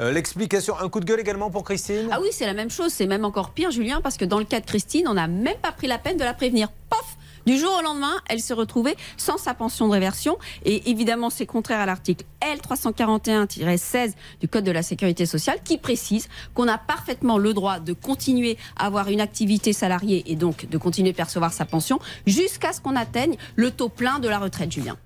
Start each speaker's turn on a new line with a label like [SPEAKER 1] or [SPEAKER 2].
[SPEAKER 1] Euh, l'explication, un coup de gueule également pour Christine?
[SPEAKER 2] Ah oui, c'est la même chose. C'est même encore pire, Julien, parce que dans le cas de Christine, on n'a même pas pris la peine de la prévenir. Pof du jour au lendemain, elle se retrouvait sans sa pension de réversion. Et évidemment, c'est contraire à l'article L341-16 du Code de la sécurité sociale qui précise qu'on a parfaitement le droit de continuer à avoir une activité salariée et donc de continuer à percevoir sa pension jusqu'à ce qu'on atteigne le taux plein de la retraite, Julien.